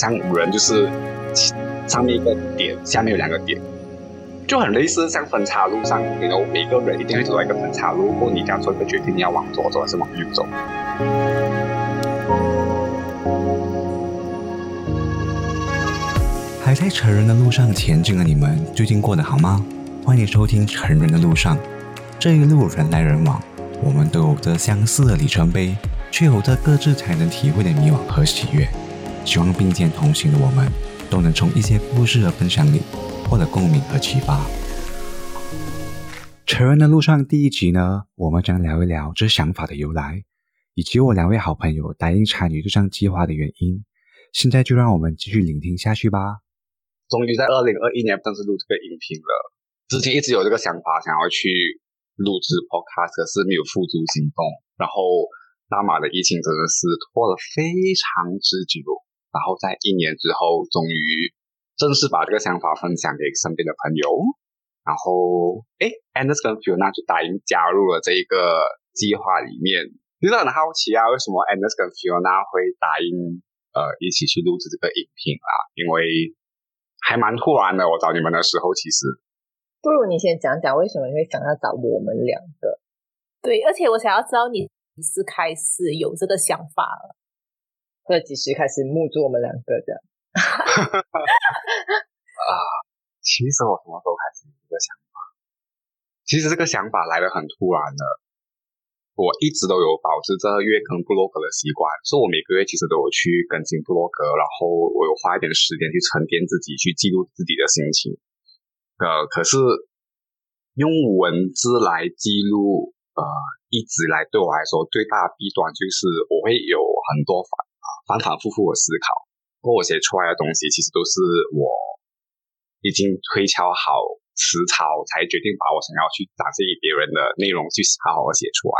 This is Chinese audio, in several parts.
象人就是上面一个点，下面有两个点，就很类似像分岔路上，然后每个人一定会走到一个分岔路，或你要做一个决定，你要往左走还是往右走。还在成人的路上前进的你们，最近过得好吗？欢迎收听《成人的路上》，这一路人来人往，我们都有着相似的里程碑，却有着各自才能体会的迷惘和喜悦。希望并肩同行的我们，都能从一些故事的分享里获得共鸣和启发。成人的路上第一集呢，我们将聊一聊这想法的由来，以及我两位好朋友答应参与这项计划的原因。现在就让我们继续聆听下去吧。终于在二零二一年正式录这个音频了。之前一直有这个想法，想要去录制 podcast，可是没有付诸行动。然后大马的疫情真的是拖了非常之久。然后在一年之后，终于正式把这个想法分享给身边的朋友。然后，哎，Anders 跟 Fiona 就答应加入了这一个计划里面。其实很好奇啊，为什么 Anders 跟 Fiona 会答应呃一起去录制这个影片啊？因为还蛮突然的，我找你们的时候，其实不如你先讲讲为什么你会想要找我们两个？对，而且我想要知道你几时开始有这个想法了，或者几时开始募住我们两个这样？啊，其实我什么时候开始有这个想法？其实这个想法来的很突然的。我一直都有保持着月更布洛格的习惯，所以我每个月其实都有去更新布洛格，然后我有花一点时间去沉淀自己，去记录自己的心情。呃，可是用文字来记录，呃，一直来对我来说最大的弊端就是我会有很多反反反复复的思考，过我写出来的东西其实都是我已经推敲好词槽，才决定把我想要去展现给别人的内容去好好的写出来。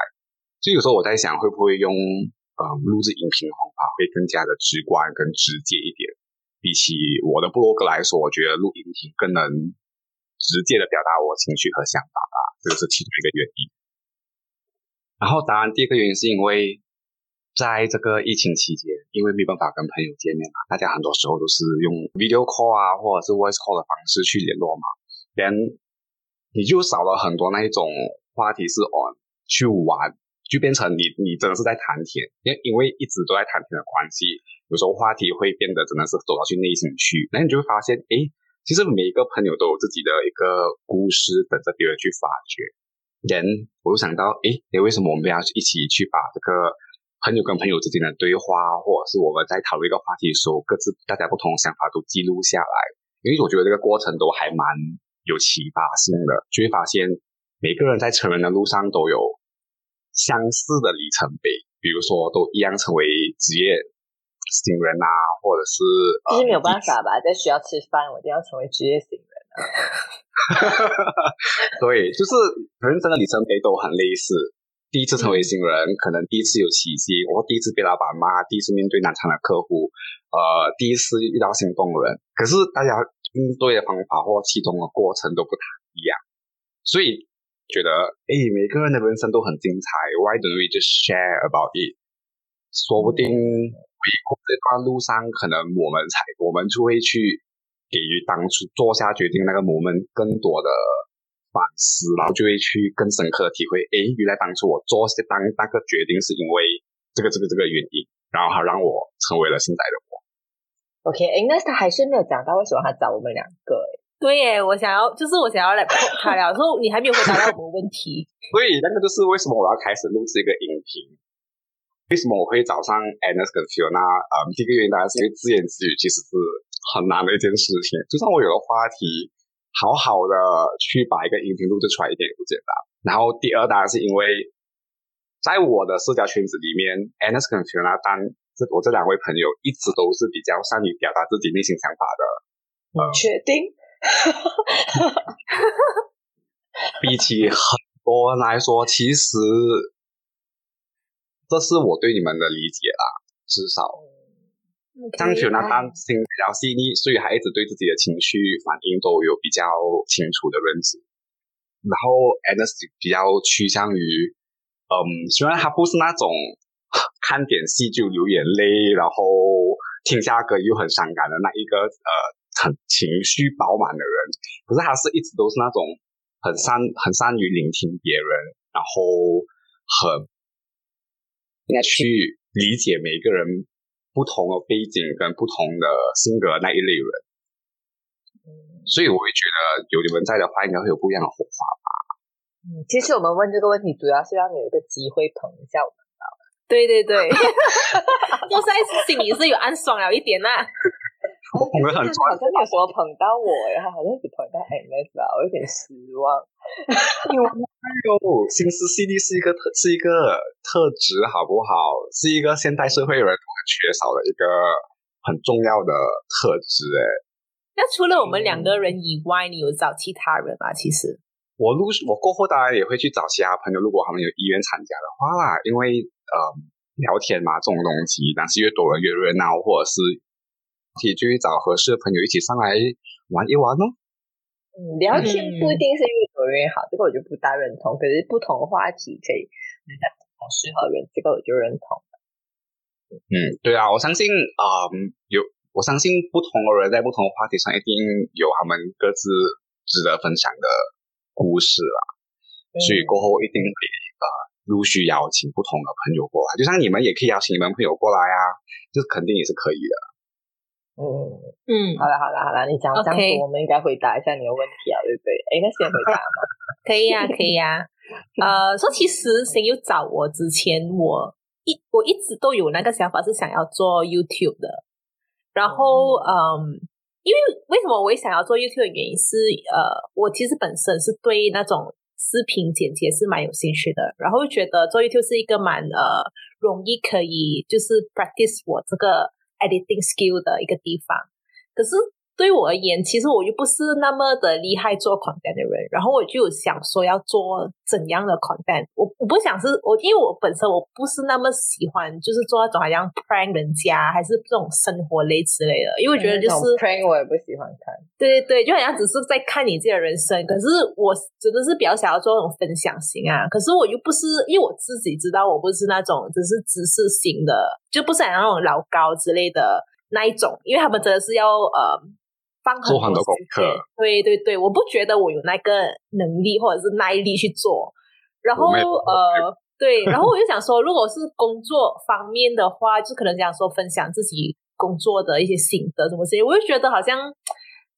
所以有时候我在想，会不会用呃录制音频的方法会更加的直观、更直接一点？比起我的博客来说，我觉得录音频更能直接的表达我情绪和想法吧，这个是其中一个原因。然后，当然第二个原因是因为在这个疫情期间，因为没办法跟朋友见面嘛，大家很多时候都是用 video call 啊，或者是 voice call 的方式去联络嘛，连你就少了很多那一种话题是 on 去玩。就变成你，你真的是在谈天，因因为一直都在谈天的关系，有时候话题会变得真的是走到去内心去，那你就会发现，哎，其实每一个朋友都有自己的一个故事等着别人去发掘。人，我就想到，哎，哎，为什么我们要一起去把这个朋友跟朋友之间的对话，或者是我们在讨论一个话题的时候，各自大家不同的想法都记录下来？因为我觉得这个过程都还蛮有启发性的，就会发现每个人在成人的路上都有。相似的里程碑，比如说都一样成为职业新人啊，或者是其实没有办法吧，在学校吃饭，我一定要成为职业新人啊。对，就是人生的里程碑都很类似。第一次成为新人，可能第一次有奇迹，或第一次被老板骂，第一次面对难缠的客户，呃，第一次遇到心动人。可是大家应对的方法或其中的过程都不太一样，所以。觉得哎，每个人的人生都很精彩，Why don't we just share about it？说不定回过这段路上，可能我们才我们就会去给予当初做下决定那个我们更多的反思，然后就会去更深刻的体会，哎，原来当初我做当那个决定是因为这个这个这个原因，然后它让我成为了现在的我。OK，哎，那他还是没有讲到为什么他找我们两个诶。对耶，我想要，就是我想要来碰他聊，说你还没有回答到我的问题。所以那个就是为什么我要开始录制一个音频？为什么我会找上 Anna 跟 Fiona？啊，第一个原因当然是因为自言自语其实是很难的一件事情。就算我有个话题，好好的去把一个音频录制出来一点也不简单。然后第二当然是因为在我的社交圈子里面，Anna 跟 Fiona 当这我这两位朋友一直都是比较善于表达自己内心想法的。你确定？哈哈哈哈哈！比起很多人来说，其实这是我对你们的理解啦。至少，张雪那担心比较细腻，所以还一直对自己的情绪反应都有比较清楚的认知。然后 a n s 比较趋向于，嗯，虽然他不是那种看点戏就流眼泪，然后听下歌又很伤感的那一个呃很情绪饱满的人，可是他是一直都是那种很善很善于聆听别人，然后很去理解每一个人不同的背景跟不同的性格那一类人。所以我会觉得有你们在的话，应该会有不一样的火花吧。嗯，其实我们问这个问题，主要是让你有一个机会捧一下我们。对对对，我在 心里是有暗爽了一点呐。我们很好像没有什么捧到我，然后好像只捧到 MS 吧，我有点失望。哎呦，心思细腻是一个特是一个特质，好不好？是一个现代社会人都很缺少的一个很重要的特质。哎，那除了我们两个人以外，你有找其他人吗？其实我录我过后，当然也会去找其他朋友，如果他们有意愿参加的话啦，因为。呃，聊天嘛，这种东西，但是越多人越热闹，或者是，可以去找合适的朋友一起上来玩一玩哦。嗯，聊天不一定是越多越好，这个我就不大认同。可是不同的话题可以，很适合人，这个我就认同。嗯，对啊，我相信啊，有我相信不同的人在不同的话题上一定有他们各自值得分享的故事啦，所以过后一定会啊。陆续邀请不同的朋友过来，就像你们也可以邀请你们朋友过来啊，这肯定也是可以的。嗯嗯，好了好了好了，你讲这样子，我们应该回答一下你的问题啊，对不对？哎，那先回答嘛？可以呀，可以呀。呃，说其实谁有找我之前，我一我一直都有那个想法是想要做 YouTube 的。然后嗯，因为为什么我会想要做 YouTube 的原因是，呃，我其实本身是对那种。视频剪辑是蛮有兴趣的，然后觉得做 YouTube 是一个蛮呃容易可以就是 practice 我这个 editing skill 的一个地方，可是。对我而言，其实我又不是那么的厉害做 content 的人，然后我就想说要做怎样的 content。我我不想是我，因为我本身我不是那么喜欢，就是做那种好像 prank 人家，还是这种生活类之类的。因为我觉得就是 prank 我也不喜欢看。对对对，就好像只是在看你自己的人生。可是我真的是比较想要做那种分享型啊。可是我又不是，因为我自己知道我不是那种只是知识型的，就不是那种老高之类的那一种，因为他们真的是要呃。做很多功课，对对对，我不觉得我有那个能力或者是耐力去做。然后呃，对，然后我就想说，如果是工作方面的话，就可能讲说分享自己工作的一些心得什么之类。我就觉得好像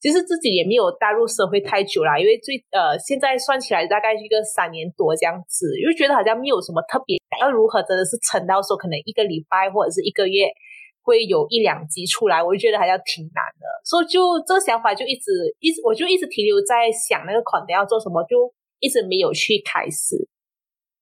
其实自己也没有踏入社会太久啦，因为最呃现在算起来大概是一个三年多这样子，因为觉得好像没有什么特别要如何真的是撑到说可能一个礼拜或者是一个月。会有一两集出来，我就觉得好像挺难的，所以就这个想法就一直一直，我就一直停留在想那个款的要做什么，就一直没有去开始。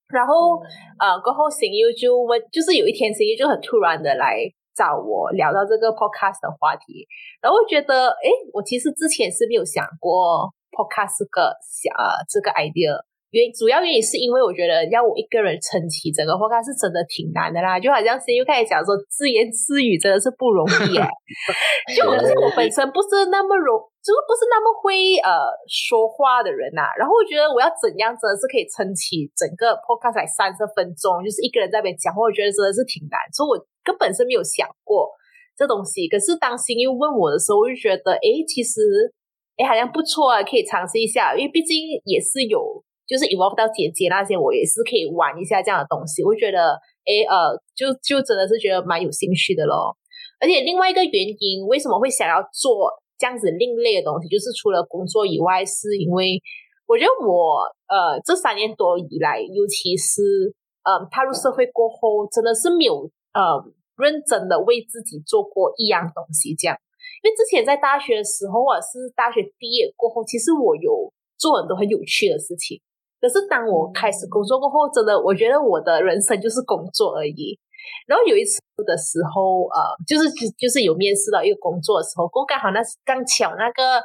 然后呃，过后新优就问，就是有一天新优就很突然的来找我聊到这个 podcast 的话题，然后我觉得，哎，我其实之前是没有想过 podcast 个想这个 idea。原主要原因是因为我觉得要我一个人撑起整个 podcast 是真的挺难的啦，就好像是又开始讲说自言自语真的是不容易哎，就可是我本身不是那么容，就是不是那么会呃说话的人呐。然后我觉得我要怎样真的是可以撑起整个 podcast 才三十分钟，就是一个人在那边讲话，我觉得真的是挺难，所以我根本是没有想过这东西。可是当新又问我的时候，我就觉得哎，其实哎好像不错啊，可以尝试一下，因为毕竟也是有。就是 evolve 到姐姐那些，我也是可以玩一下这样的东西。我觉得，哎，呃，就就真的是觉得蛮有兴趣的咯。而且另外一个原因，为什么会想要做这样子另类的东西，就是除了工作以外，是因为我觉得我呃这三年多以来，尤其是呃踏入社会过后，真的是没有呃认真的为自己做过一样东西这样。因为之前在大学的时候，或者是大学毕业过后，其实我有做很多很有趣的事情。可是当我开始工作过后，真的，我觉得我的人生就是工作而已。然后有一次的时候，呃，就是就是有面试到一个工作的时候，我刚好那刚巧那个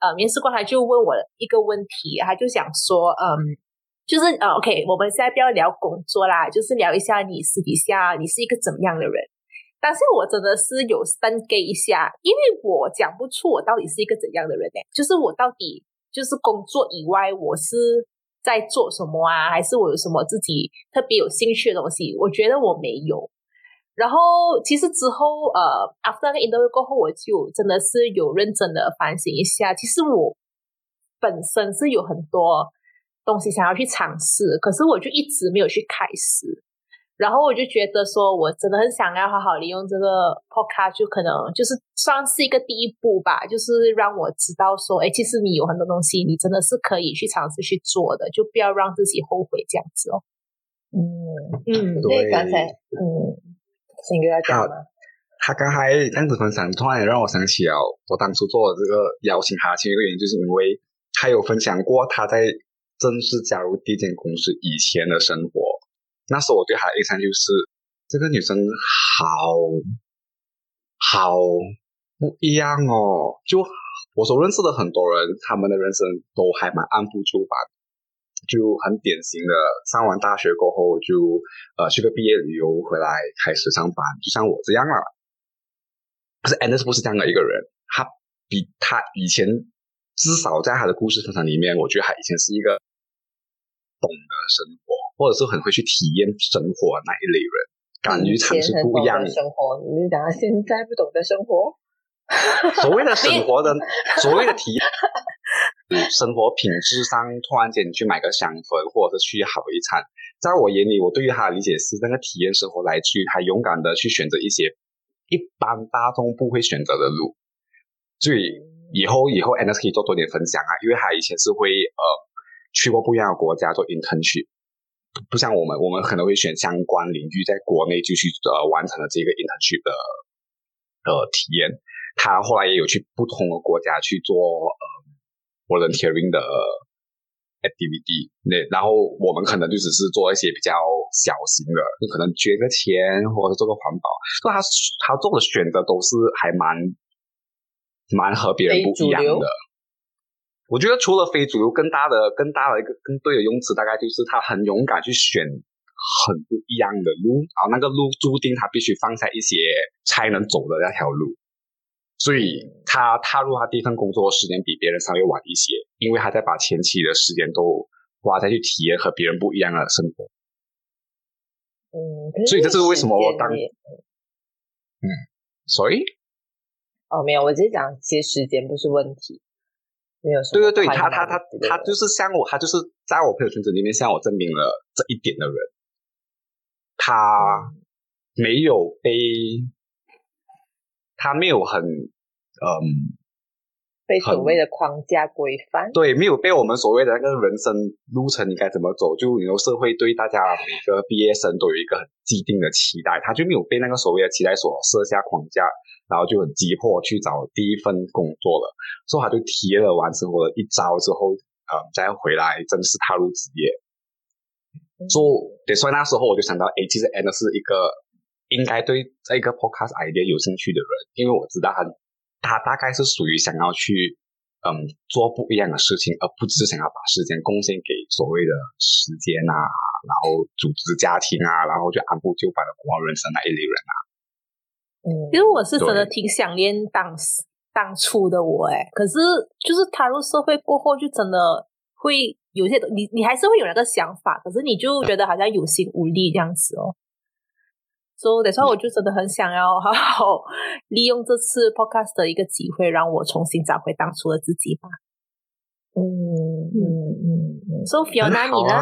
呃面试官他就问我一个问题，他就想说，嗯，就是呃，OK，我们现在不要聊工作啦，就是聊一下你私底下你是一个怎么样的人。但是我真的是有三给一下，因为我讲不出我到底是一个怎样的人呢？就是我到底就是工作以外，我是。在做什么啊？还是我有什么自己特别有兴趣的东西？我觉得我没有。然后其实之后呃，after 那个 interview 过后，我就真的是有认真的反省一下，其实我本身是有很多东西想要去尝试，可是我就一直没有去开始。然后我就觉得说，我真的很想要好好利用这个 podcast，就可能就是算是一个第一步吧，就是让我知道说，哎，其实你有很多东西，你真的是可以去尝试去做的，就不要让自己后悔这样子哦。嗯嗯，对，刚才嗯，先跟他讲吗？他刚才这样子分享，突然也让我想起了我当初做的这个邀请他，其中一个原因就是因为他有分享过他在正式加入第一间公司以前的生活。那时候我对她的印象就是，这个女生好好不一样哦。就我所认识的很多人，他们的人生都还蛮按部就班，就很典型的上完大学过后就呃去个毕业旅游回来开始上班，就像我这样了。可是 Anders 不是这样的一个人，他比他以前至少在他的故事分享里面，我觉得他以前是一个懂得生活。或者是很会去体验生活那一类人，敢于尝试不一样的生活。你讲现在不懂得生活，所谓的生活的所谓的体验，生活品质上突然间你去买个香氛，或者是去好一餐，在我眼里，我对于他的理解是，那个体验生活来自于他勇敢的去选择一些一般大众不会选择的路。所以以后以后 Anna 可以做多点分享啊，因为他以前是会呃去过不一样的国家做 internship。不像我们，我们可能会选相关领域，在国内就去呃完成了这个 internship 的呃体验。他后来也有去不同的国家去做呃 volunteering 的 activity。那然后我们可能就只是做一些比较小型的，就可能捐个钱或者做个环保。所以他他做的选择都是还蛮蛮和别人不一样的。我觉得除了非主流，更大的、更大的一个、更对的用词，大概就是他很勇敢去选很不一样的路，然后那个路注定他必须放下一些才能走的那条路，所以他踏入他第一份工作的时间比别人稍微晚一些，因为他在把前期的时间都花在去体验和别人不一样的生活。嗯，所以这是为什么我当嗯，所以哦，没有，我只是讲，其实时间不是问题。没有对对对，他他他他就是像我，他就是在我朋友圈子里面向我证明了这一点的人，他没有被，他没有很嗯，被所谓的框架规范，对，没有被我们所谓的那个人生路程你该怎么走，就你说社会对大家每个毕业生都有一个很既定的期待，他就没有被那个所谓的期待所设下框架。然后就很急迫去找第一份工作了，所以他就体验了完生活的一招之后，呃，再回来正式踏入职业。做，所以那时候我就想到，哎，其实 Anna 是一个应该对这个 podcast idea 有兴趣的人，因为我知道他，他大概是属于想要去，嗯，做不一样的事情，而不只是想要把时间贡献给所谓的时间啊，然后组织家庭啊，然后就按部就班的过人生那一类人啊。嗯其实我是真的挺想念当时当初的我哎，可是就是踏入社会过后，就真的会有些你你还是会有那个想法，可是你就觉得好像有心无力这样子哦。所以那时候我就真的很想要好好利用这次 podcast 的一个机会，让我重新找回当初的自己吧。嗯嗯嗯嗯。Sophia，那你呢？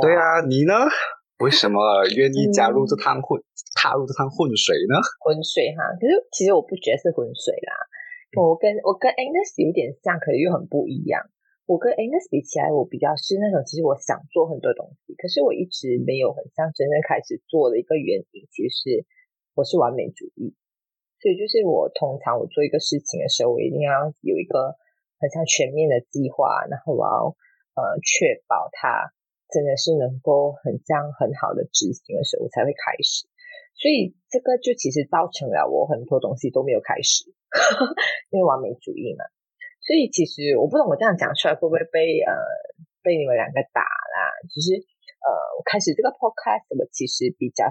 对啊，你呢？为什么愿意加入这趟混，踏入这趟浑水呢？浑水哈，可是其实我不觉得是浑水啦。我跟我跟 Angus 有点像，可是又很不一样。我跟 Angus 比起来，我比较是那种，其实我想做很多东西，可是我一直没有很像真正开始做的一个原因，其实是我是完美主义。所以就是我通常我做一个事情的时候，我一定要有一个很像全面的计划，然后我要呃确保它。真的是能够很这样很好的执行的时候，我才会开始。所以这个就其实造成了我很多东西都没有开始，因为完美主义嘛。所以其实我不懂我这样讲出来会不会被呃被你们两个打啦？就是呃，我开始这个 podcast，我其实比较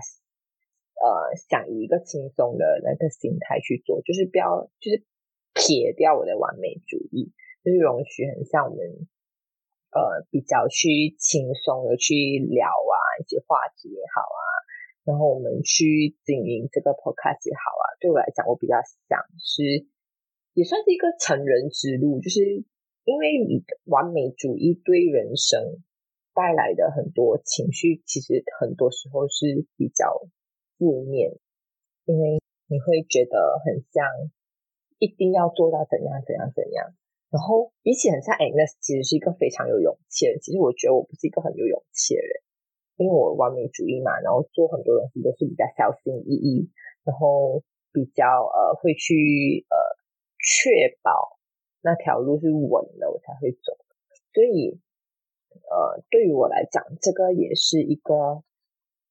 呃想以一个轻松的那个心态去做，就是不要就是撇掉我的完美主义，就是容许很像我们。呃，比较去轻松的去聊啊，一些话题也好啊，然后我们去经营这个 podcast 也好啊。对我来讲，我比较想是也算是一个成人之路，就是因为你完美主义对人生带来的很多情绪，其实很多时候是比较负面，因为你会觉得很像一定要做到怎样怎样怎样。然后比起很像 Agnes，其实是一个非常有勇气的人。其实我觉得我不是一个很有勇气的人，因为我完美主义嘛，然后做很多东西都是比较小心翼翼，然后比较呃会去呃确保那条路是稳的，我才会走。所以呃对于我来讲，这个也是一个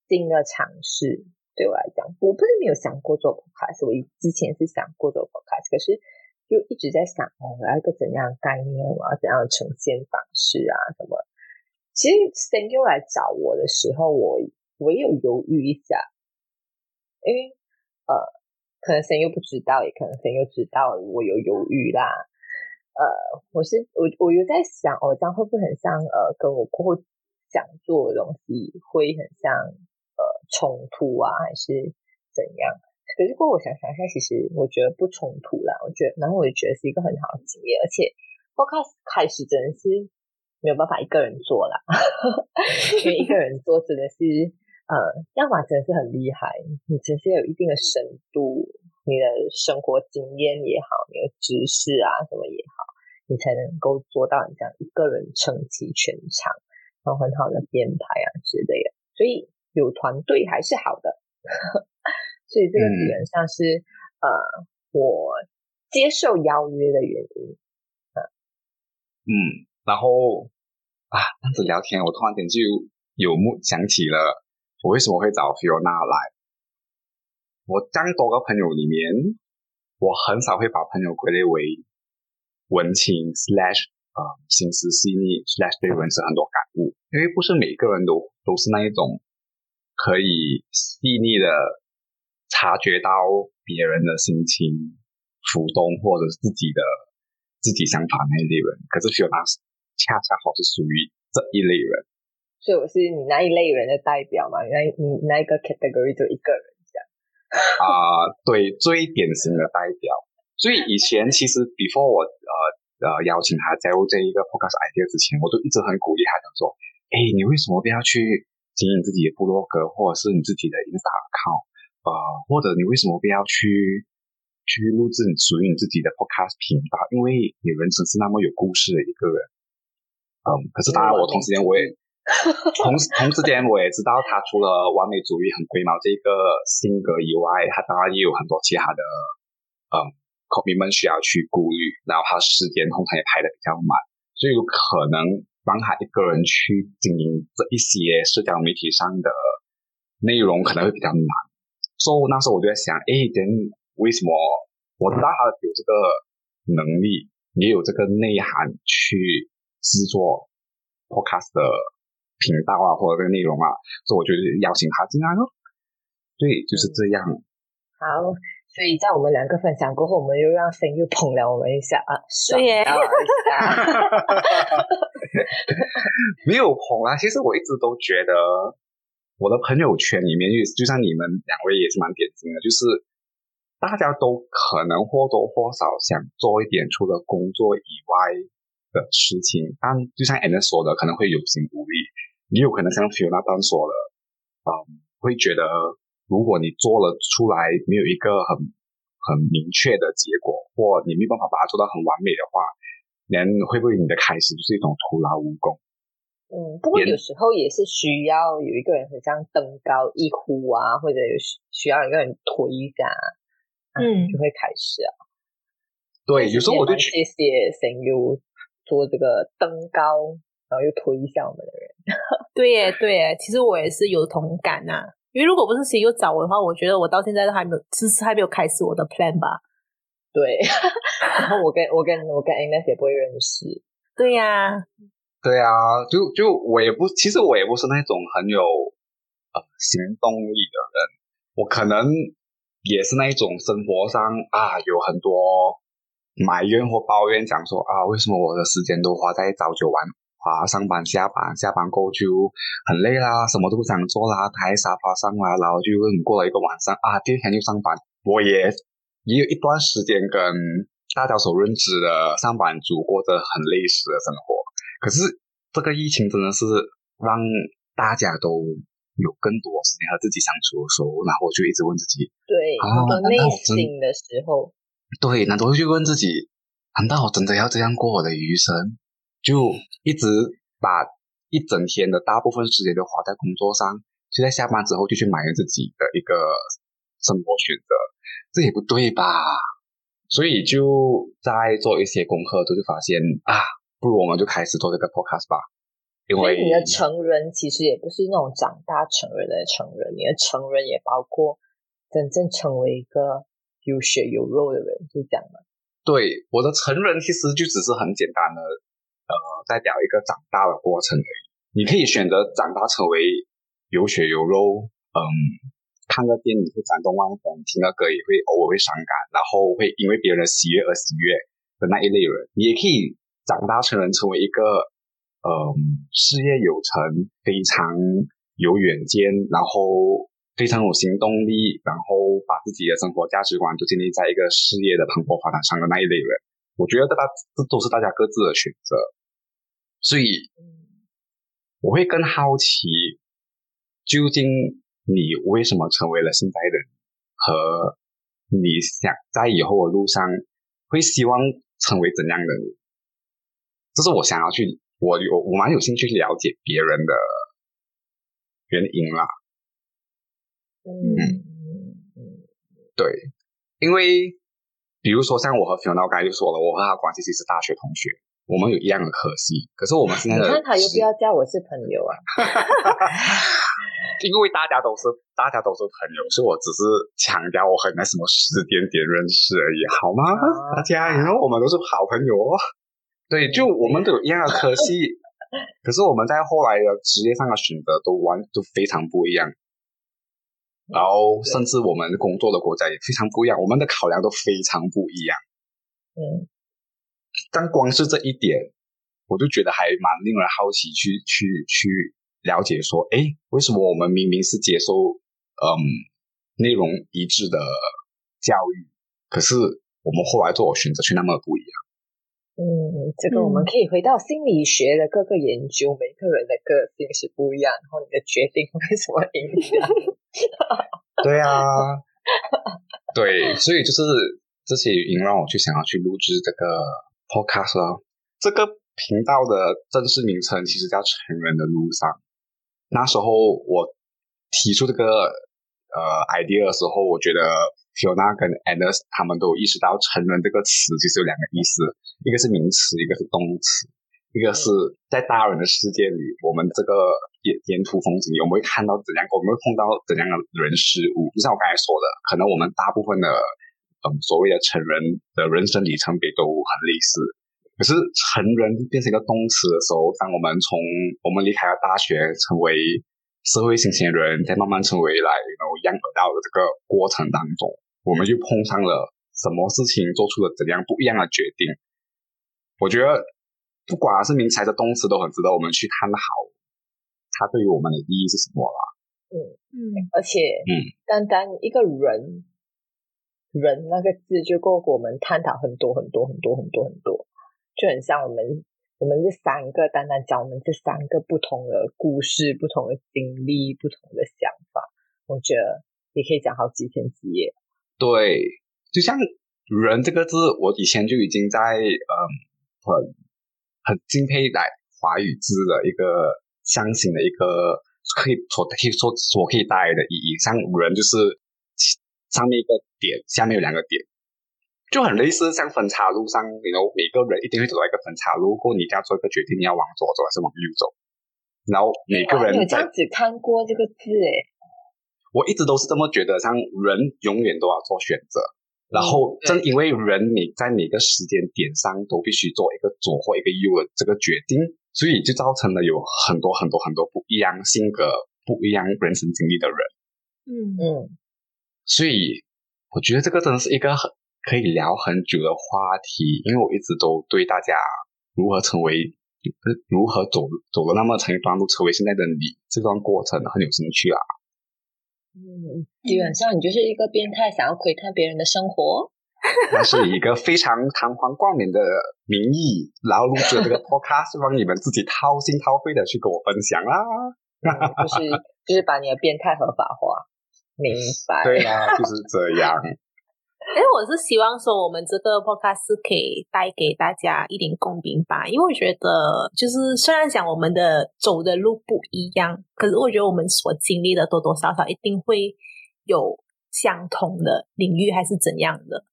新的尝试。对我来讲，我不是没有想过做 podcast，我之前是想过做 podcast，可是。就一直在想哦，我要一个怎样概念，我要怎样的呈现方式啊？什么？其实 Thank you 来找我的时候，我我也有犹豫一下，因为呃，可能谁又不知道，也可能谁又知道我有犹豫啦。呃，我是我我有在想，哦，这样会不会很像呃，跟我过后想做的东西会很像呃冲突啊，还是怎样？可是过我想想一下，其实我觉得不冲突啦。我觉得，然后我也觉得是一个很好的经验。而且，Podcast 开始真的是没有办法一个人做啦，因为一个人做真的是，呃，要么真的是很厉害，你真是有一定的深度，你的生活经验也好，你的知识啊什么也好，你才能够做到你这样一个人撑起全场，然后很好的编排啊之类的。所以有团队还是好的。所以这个基本上是呃我接受邀约的原因，嗯，然后啊这样子聊天，我突然间就有目想起了我为什么会找 Fiona 来。我这样多个朋友里面，我很少会把朋友归类为文青 slash 呃心思细腻 slash 对人生很多感悟，因为不是每个人都都是那一种可以细腻的。察觉到别人的心情浮动，或者是自己的自己想法那一类人，可是 Fiona 恰恰好是属于这一类人，所以我是你那一类人的代表嘛？那你那一个 category 就一个人这样啊？对，最典型的代表。所以以前其实 before 我呃呃邀请他加入这一个 podcast idea 之前，我都一直很鼓励他，讲说：哎，你为什么不要去经营自己的部落格，或者是你自己的 Instagram account？呃，或者你为什么不要去去录制你属于你自己的 podcast 频道？因为你人生是那么有故事的一个人。嗯，可是当然，我同时间我也 同同时间我也知道，他除了完美主义很龟毛这个性格以外，他当然也有很多其他的嗯口民们需要去顾虑。然后他时间通常也排的比较满，所以有可能帮他一个人去经营这一些社交媒体上的内容，可能会比较难。所以那时候我就在想，哎，等为什么我知道他有这个能力，也有这个内涵去制作 podcast 的频道啊，或者这个内容啊，所以我就邀请他进来咯。对，就是这样。好，所以在我们两个分享过后，我们又让声又捧了我们一下啊，爽一下。没有捧啊，其实我一直都觉得。我的朋友圈里面，就就像你们两位也是蛮典型的，就是大家都可能或多或少想做一点除了工作以外的事情，但就像 Anna 说的，可能会有心无力，也有可能像 Fiona 刚说的，嗯，会觉得如果你做了出来没有一个很很明确的结果，或你没办法把它做到很完美的话，连会不会你的开始就是一种徒劳无功？嗯，不过有时候也是需要有一个人很像登高一呼啊，或者有需要一个人推一下，嗯，就会开始啊。对，有时候我就谢谢神佑做这个登高，然后又推一下我们的人。对耶，对耶，其实我也是有同感呐。因为如果不是神优找我的话，我觉得我到现在都还没有，其实还没有开始我的 plan 吧。对，然后我跟我跟我跟 Ines 也不会认识。对呀。对啊，就就我也不，其实我也不是那种很有呃行动力的人，我可能也是那种生活上啊有很多埋怨或抱怨，讲说啊为什么我的时间都花在朝九晚花啊，上班下班，下班过后就很累啦，什么都不想做啦，躺在沙发上啦，然后就过了一个晚上啊，第二天就上班。我也也有一段时间跟大家所认知的上班族过着很类似的生活，可是这个疫情真的是让大家都有更多时间和自己相处的时候，然后我就一直问自己，对，啊很内省的时候，对，难道会去问自己，难道我真的要这样过我的余生？就一直把一整天的大部分时间都花在工作上，就在下班之后就去埋怨自己的一个生活选择，这也不对吧？所以就在做一些功课，都就发现啊，不如我们就开始做这个 podcast 吧，因为你的成人其实也不是那种长大成人的成人，你的成人也包括真正成为一个有血有肉的人，是这样吗？对我的成人其实就只是很简单的，呃，代表一个长大的过程而已。你可以选择长大成为有血有肉，嗯，看个电影会感动万分，听个歌也会偶尔会伤感，然后会因为别人的喜悦而喜悦的那一类人。你也可以长大成人，成为一个嗯事业有成、非常有远见，然后非常有行动力，然后把自己的生活价值观就建立在一个事业的蓬勃发展上的那一类人。我觉得大家这都是大家各自的选择，所以我会更好奇，究竟你为什么成为了现在的你，和你想在以后的路上会希望成为怎样的你？这是我想要去，我有我蛮有兴趣去了解别人的原因啦。嗯对，因为比如说像我和 Fiona 刚才就说了，我和他关系其实大学同学，我们有一样的科系，可是我们现在的 你看他又不要叫我是朋友啊，因为大家都是大家都是朋友，所以我只是强调我和你在什么时间点认识而已，好吗？啊大家，然后我们都是好朋友哦。对，就我们都有一样的科系，可是我们在后来的职业上的选择都完都非常不一样，然后甚至我们工作的国家也非常不一样，我们的考量都非常不一样。嗯，但光是这一点，我就觉得还蛮令人好奇去，去去了解说，哎，为什么我们明明是接受嗯内容一致的教育，可是我们后来做选择却那么不一样？嗯，这个我们可以回到心理学的各个研究，每个人的个性是不一样，然后你的决定会什么影响？对啊，对，所以就是这些原因让我去想要去录制这个 podcast。这个频道的正式名称其实叫“成人的路上”。那时候我提出这个呃 idea 的时候，我觉得 Fiona 跟 Anders 他们都意识到“成人”这个词其实有两个意思，一个是名词，一个是动词。一个是在大人的世界里，我们这个沿沿途风景，我们会看到怎样，我们会碰到怎样的人事物。就像我刚才说的，可能我们大部分的嗯所谓的成人的人生里程碑都很类似。可是成人变成一个动词的时候，当我们从我们离开了大学，成为社会新鲜人，再慢慢成为来然后养儿到的这个过程当中，我们就碰上了什么事情，做出了怎样不一样的决定。我觉得。不管是名词还是动词，都很值得我们去探讨，它对于我们的意义是什么啦。嗯嗯而且，嗯，单单一个人，人那个字就够我们探讨很多很多很多很多很多，就很像我们我们这三个单单讲我们这三个不同的故事、不同的经历、不同的想法，我觉得也可以讲好几天几夜。对，就像“人”这个字，我以前就已经在嗯很很敬佩来华语字的一个象形的一个可以所可以说所可以带来的意义，像“人”就是上面一个点，下面有两个点。就很类似，像分岔路上，你 know 每个人一定会走到一个分岔路，如果你一定要做一个决定，你要往左走还是往右走，然后每个人你有这样子看过这个字诶，我一直都是这么觉得，像人永远都要做选择，然后正因为人你在每个时间点上都必须做一个左或一个右的这个决定，所以就造成了有很多很多很多不一样性格、不一样人生经历的人。嗯嗯，所以我觉得这个真的是一个很可以聊很久的话题，因为我一直都对大家如何成为如何走走了那么长一段路，成为现在的你，这段过程很有兴趣啊。嗯，基本上你就是一个变态，想要窥探别人的生活。那是以一个非常堂皇冠冕的名义，然后录制这个 podcast，让你们自己掏心掏肺的去跟我分享啦。就是就是把你的变态合法化，明白？对啊，就是这样。哎，我是希望说我们这个 podcast 可以带给大家一点共鸣吧，因为我觉得就是虽然讲我们的走的路不一样，可是我觉得我们所经历的多多少少一定会有相同的领域，还是怎样的。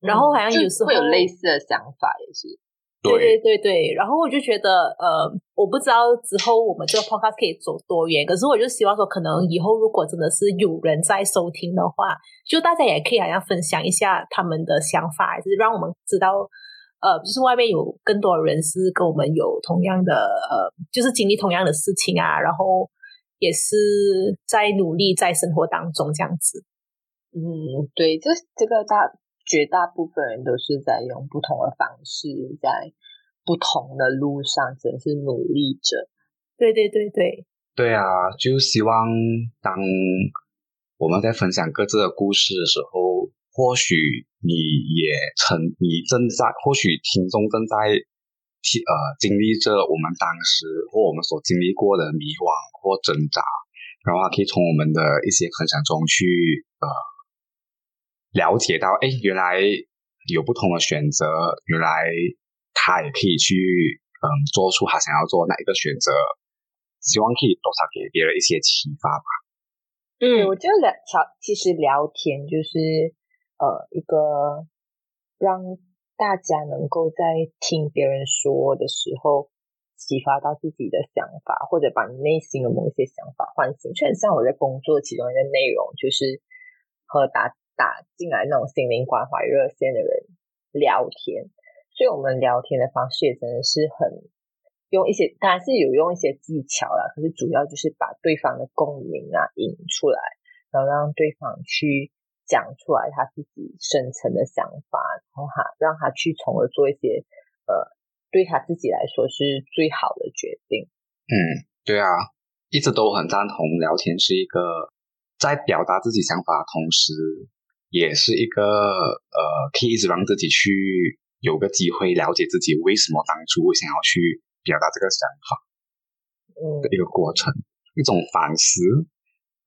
然后好像有时候会有类似的想法，也是。对对对对，然后我就觉得，呃，我不知道之后我们这个 podcast 可以走多远，可是我就希望说，可能以后如果真的是有人在收听的话，就大家也可以好像分享一下他们的想法，就是让我们知道，呃，就是外面有更多人是跟我们有同样的，呃，就是经历同样的事情啊，然后也是在努力在生活当中这样子。嗯，对，这这个大。绝大部分人都是在用不同的方式，在不同的路上，真是努力着。对对对对，对啊！就希望当我们在分享各自的故事的时候，或许你也曾，你正在，或许听众正在，呃，经历着我们当时或我们所经历过的迷惘或挣扎，然后可以从我们的一些分享中去，呃。了解到，哎，原来有不同的选择，原来他也可以去，嗯，做出他想要做哪一个选择，希望可以多少给别人一些启发吧。嗯，我觉得聊，其实聊天就是呃一个让大家能够在听别人说的时候，启发到自己的想法，或者把你内心的某一些想法唤醒。就很像我在工作其中一个内容，就是和打。打进来那种心灵关怀热线的人聊天，所以我们聊天的方式也真的是很用一些，当然是有用一些技巧啦，可是主要就是把对方的共鸣啊引出来，然后让对方去讲出来他自己深层的想法，然后哈让他去从而做一些呃对他自己来说是最好的决定。嗯，对啊，一直都很赞同聊天是一个在表达自己想法的同时。也是一个呃，可以一直让自己去有个机会了解自己为什么当初会想要去表达这个想法，嗯，的一个过程，一种反思。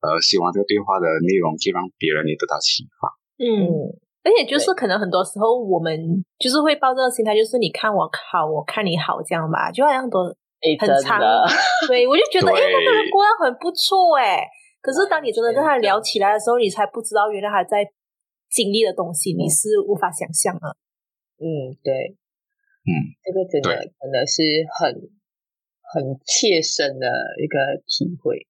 呃，希望这个对话的内容可以让别人也得到启发。嗯，而且就是可能很多时候我们就是会抱这个心态，就是你看我好，我看你好，这样吧，就好像多很长。对，我就觉得哎，那个人过得很不错哎。可是当你真的跟他聊起来的时候，你才不知道原来他在。经历的东西你是无法想象的。嗯，对，嗯，这个真的真的是很很切身的一个体会。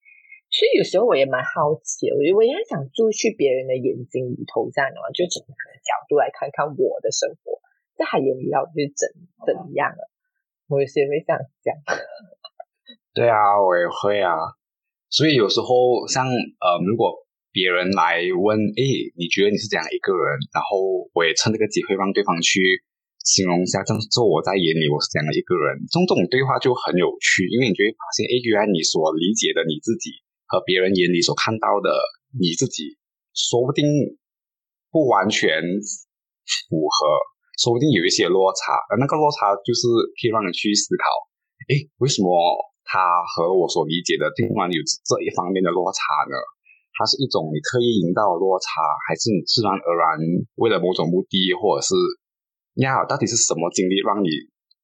所以有时候我也蛮好奇，我我也想住去别人的眼睛里头这样的话，就从他的角度来看看我的生活，在他眼里到底是怎怎样了。我有些会这样讲。对啊，我也会啊。所以有时候像呃，如果。别人来问，哎，你觉得你是怎样一个人？然后我也趁这个机会让对方去形容一下，这样做我在眼里我是怎样一个人。这种这种对话就很有趣，因为你就会发现，哎，原来你所理解的你自己和别人眼里所看到的你自己，说不定不完全符合，说不定有一些落差。而那个落差就是可以让你去思考，哎，为什么他和我所理解的竟然有这一方面的落差呢？它是一种你刻意营造的落差，还是你自然而然为了某种目的，或者是呀，到底是什么经历让你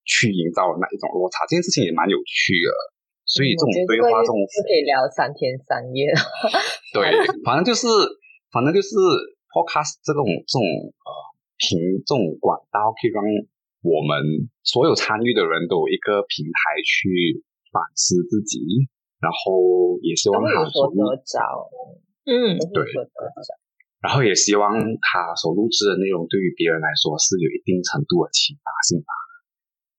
去营造那一种落差？这件事情也蛮有趣的。所以这种对话，这种可以聊三天三夜。对，反正就是，反正就是 podcast 这种这种呃平这种管道，可以让我们所有参与的人都有一个平台去反思自己，然后也希望他所得着。嗯，对，然后也希望他所录制的内容对于别人来说是有一定程度的启发性吧。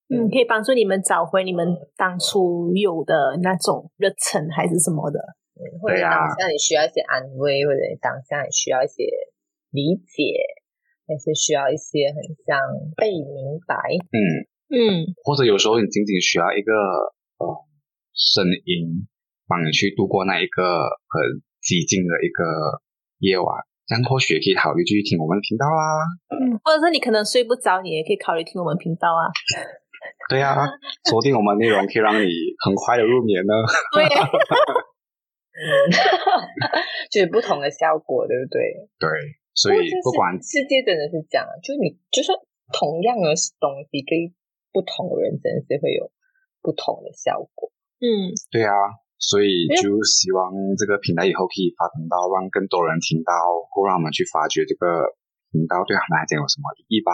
嗯，可以帮助你们找回你们当初有的那种热忱还是什么的。嗯，或者当下你需要一些安慰，或者当下你需要一些理解，还是需要一些很像被明白。嗯，嗯，或者有时候你仅仅需要一个呃声音帮你去度过那一个很寂静的一个夜晚，这样或许也可以考虑继续听我们的频道啦。嗯，或者是你可能睡不着，你也可以考虑听我们频道啊。对啊、锁定我们内容可以让你很快的入眠呢。对，嗯，就是不同的效果，对不对？对，所以不管世界真的是这样，就是你就算同样的东西，对不同的人真的是会有不同的效果。嗯，对啊，所以就希望这个平台以后可以发展到让更多人听到，或让我们去发掘这个频道对他们来讲有什么意义吧。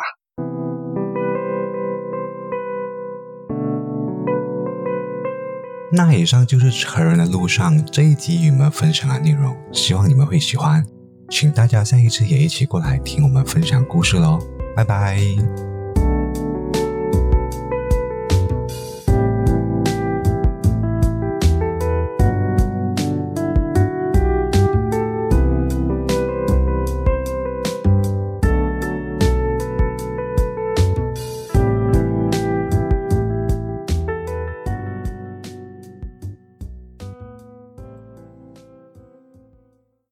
那以上就是成人的路上这一集与你们分享的内容，希望你们会喜欢。请大家下一次也一起过来听我们分享故事喽，拜拜。